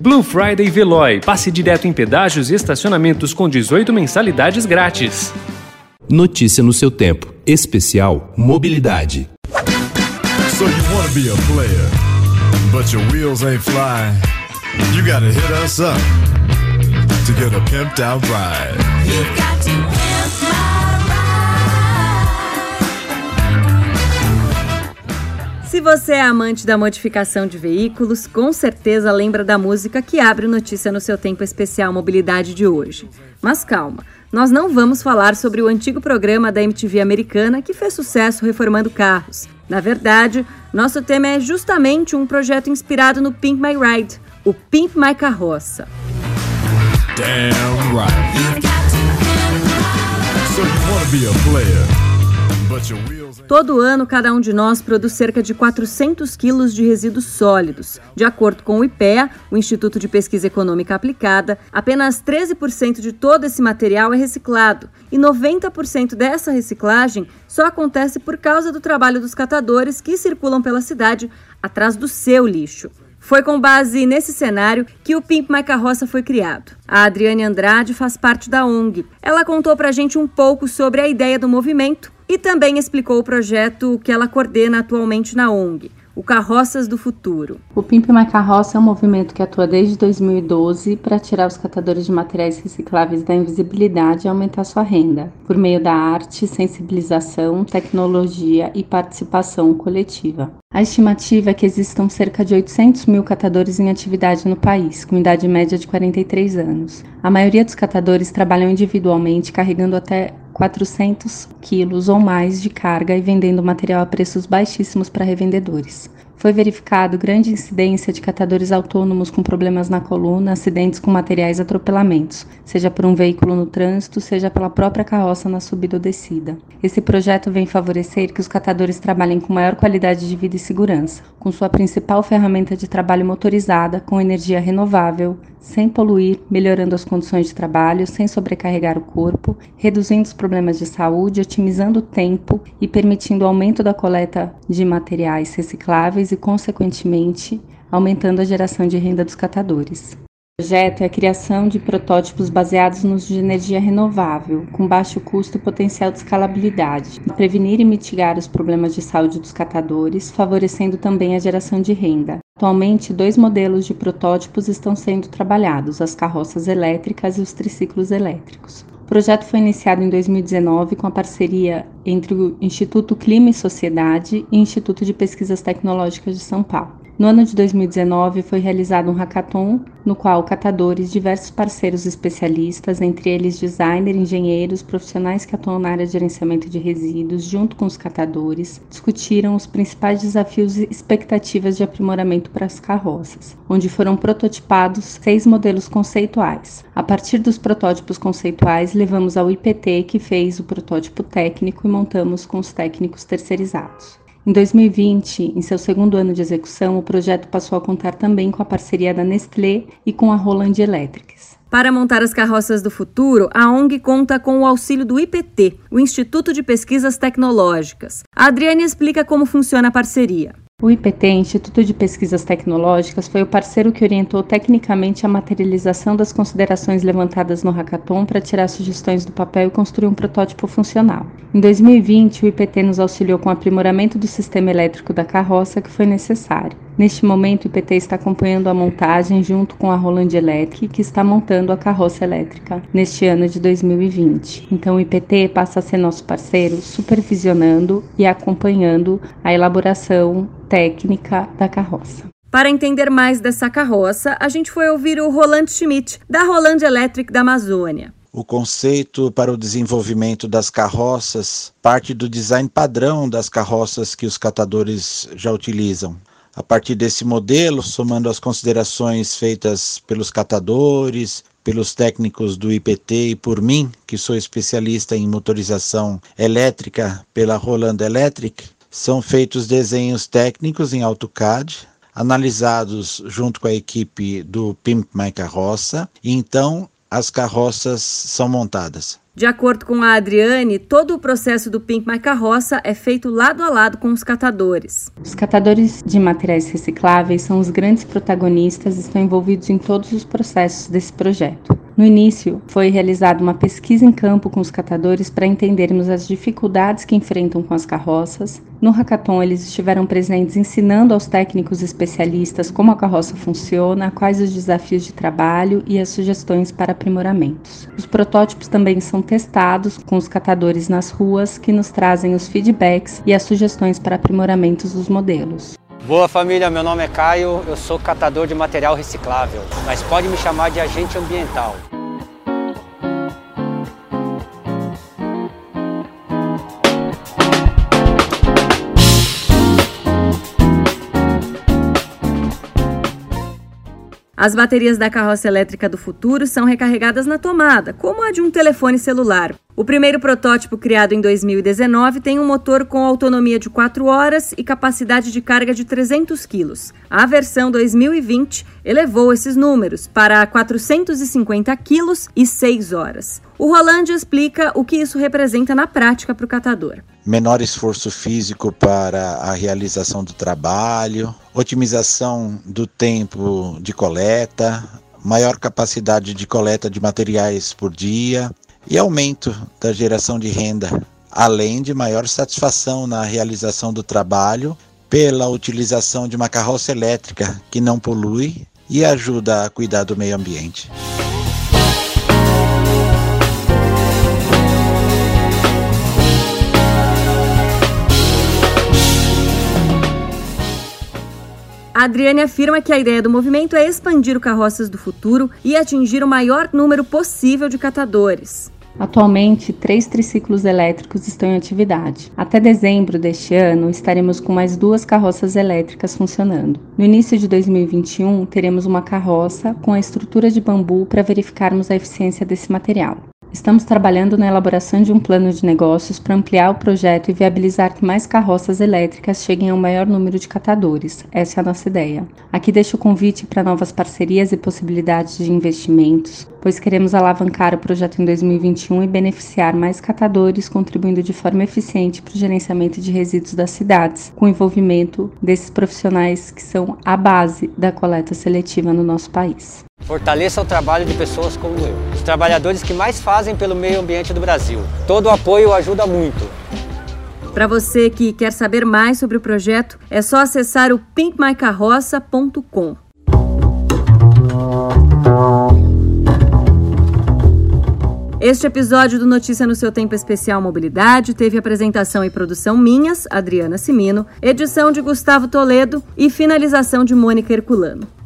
Blue Friday Veloy. Passe direto em pedágios e estacionamentos com 18 mensalidades grátis. Notícia no seu tempo. Especial Mobilidade. So you wanna be a player, but your wheels ain't flying. You gotta hit us up to get a pimped out ride. Se você é amante da modificação de veículos, com certeza lembra da música que abre notícia no seu tempo especial mobilidade de hoje. Mas calma, nós não vamos falar sobre o antigo programa da MTV americana que fez sucesso reformando carros. Na verdade, nosso tema é justamente um projeto inspirado no Pimp My Ride, o Pimp My Carroça. Damn right. So you be a player, Todo ano, cada um de nós produz cerca de 400 quilos de resíduos sólidos. De acordo com o IPEA, o Instituto de Pesquisa Econômica Aplicada, apenas 13% de todo esse material é reciclado e 90% dessa reciclagem só acontece por causa do trabalho dos catadores que circulam pela cidade atrás do seu lixo. Foi com base nesse cenário que o Pimp My Carroça foi criado. A Adriane Andrade faz parte da ONG. Ela contou pra gente um pouco sobre a ideia do movimento e também explicou o projeto que ela coordena atualmente na ONG, o Carroças do Futuro. O Pimp My Carroça é um movimento que atua desde 2012 para tirar os catadores de materiais recicláveis da invisibilidade e aumentar sua renda, por meio da arte, sensibilização, tecnologia e participação coletiva. A estimativa é que existam cerca de 800 mil catadores em atividade no país, com idade média de 43 anos. A maioria dos catadores trabalham individualmente, carregando até 400 quilos ou mais de carga e vendendo material a preços baixíssimos para revendedores. Foi verificado grande incidência de catadores autônomos com problemas na coluna, acidentes com materiais atropelamentos, seja por um veículo no trânsito, seja pela própria carroça na subida ou descida. Esse projeto vem favorecer que os catadores trabalhem com maior qualidade de vida e segurança, com sua principal ferramenta de trabalho motorizada, com energia renovável, sem poluir, melhorando as condições de trabalho, sem sobrecarregar o corpo, reduzindo os problemas de saúde, otimizando o tempo e permitindo o aumento da coleta de materiais recicláveis e, consequentemente, aumentando a geração de renda dos catadores. O projeto é a criação de protótipos baseados no uso de energia renovável, com baixo custo e potencial de escalabilidade, para prevenir e mitigar os problemas de saúde dos catadores, favorecendo também a geração de renda. Atualmente, dois modelos de protótipos estão sendo trabalhados: as carroças elétricas e os triciclos elétricos. O projeto foi iniciado em 2019 com a parceria entre o Instituto Clima e Sociedade e o Instituto de Pesquisas Tecnológicas de São Paulo. No ano de 2019 foi realizado um hackathon no qual catadores, diversos parceiros especialistas, entre eles designer, engenheiros, profissionais que atuam na área de gerenciamento de resíduos, junto com os catadores, discutiram os principais desafios e expectativas de aprimoramento para as carroças, onde foram prototipados seis modelos conceituais. A partir dos protótipos conceituais, levamos ao IPT, que fez o protótipo técnico e montamos com os técnicos terceirizados. Em 2020, em seu segundo ano de execução, o projeto passou a contar também com a parceria da Nestlé e com a Roland Electrics. Para montar as carroças do futuro, a ONG conta com o auxílio do IPT, o Instituto de Pesquisas Tecnológicas. A Adriane explica como funciona a parceria. O IPT, Instituto de Pesquisas Tecnológicas, foi o parceiro que orientou tecnicamente a materialização das considerações levantadas no hackathon para tirar sugestões do papel e construir um protótipo funcional. Em 2020, o IPT nos auxiliou com o aprimoramento do sistema elétrico da carroça que foi necessário. Neste momento, o IPT está acompanhando a montagem junto com a Roland Electric, que está montando a carroça elétrica neste ano de 2020. Então, o IPT passa a ser nosso parceiro, supervisionando e acompanhando a elaboração técnica da carroça. Para entender mais dessa carroça, a gente foi ouvir o Roland Schmidt, da Roland Electric da Amazônia. O conceito para o desenvolvimento das carroças parte do design padrão das carroças que os catadores já utilizam. A partir desse modelo, somando as considerações feitas pelos catadores, pelos técnicos do IPT e por mim, que sou especialista em motorização elétrica pela Roland Electric, são feitos desenhos técnicos em AutoCAD, analisados junto com a equipe do Pimp My Carroça, e então as carroças são montadas. De acordo com a Adriane, todo o processo do Pink My Carroça é feito lado a lado com os catadores. Os catadores de materiais recicláveis são os grandes protagonistas e estão envolvidos em todos os processos desse projeto. No início, foi realizada uma pesquisa em campo com os catadores para entendermos as dificuldades que enfrentam com as carroças. No hackathon, eles estiveram presentes ensinando aos técnicos especialistas como a carroça funciona, quais os desafios de trabalho e as sugestões para aprimoramentos. Os protótipos também são testados com os catadores nas ruas, que nos trazem os feedbacks e as sugestões para aprimoramentos dos modelos. Boa família, meu nome é Caio, eu sou catador de material reciclável, mas pode me chamar de agente ambiental. As baterias da carroça elétrica do futuro são recarregadas na tomada, como a de um telefone celular. O primeiro protótipo, criado em 2019, tem um motor com autonomia de 4 horas e capacidade de carga de 300 quilos. A versão 2020 elevou esses números para 450 quilos e 6 horas. O Roland explica o que isso representa na prática para o catador. Menor esforço físico para a realização do trabalho, otimização do tempo de coleta, maior capacidade de coleta de materiais por dia, e aumento da geração de renda, além de maior satisfação na realização do trabalho pela utilização de uma carroça elétrica que não polui e ajuda a cuidar do meio ambiente. A Adriane afirma que a ideia do movimento é expandir o Carroças do Futuro e atingir o maior número possível de catadores. Atualmente, três triciclos elétricos estão em atividade. Até dezembro deste ano, estaremos com mais duas carroças elétricas funcionando. No início de 2021, teremos uma carroça com a estrutura de bambu para verificarmos a eficiência desse material. Estamos trabalhando na elaboração de um plano de negócios para ampliar o projeto e viabilizar que mais carroças elétricas cheguem ao maior número de catadores. Essa é a nossa ideia. Aqui deixo o convite para novas parcerias e possibilidades de investimentos, pois queremos alavancar o projeto em 2021 e beneficiar mais catadores, contribuindo de forma eficiente para o gerenciamento de resíduos das cidades, com o envolvimento desses profissionais que são a base da coleta seletiva no nosso país. Fortaleça o trabalho de pessoas como eu, os trabalhadores que mais fazem pelo meio ambiente do Brasil. Todo o apoio ajuda muito. Para você que quer saber mais sobre o projeto, é só acessar o pinkmycarroça.com. Este episódio do Notícia no seu Tempo Especial Mobilidade teve apresentação e produção minhas, Adriana Simino, edição de Gustavo Toledo e finalização de Mônica Herculano.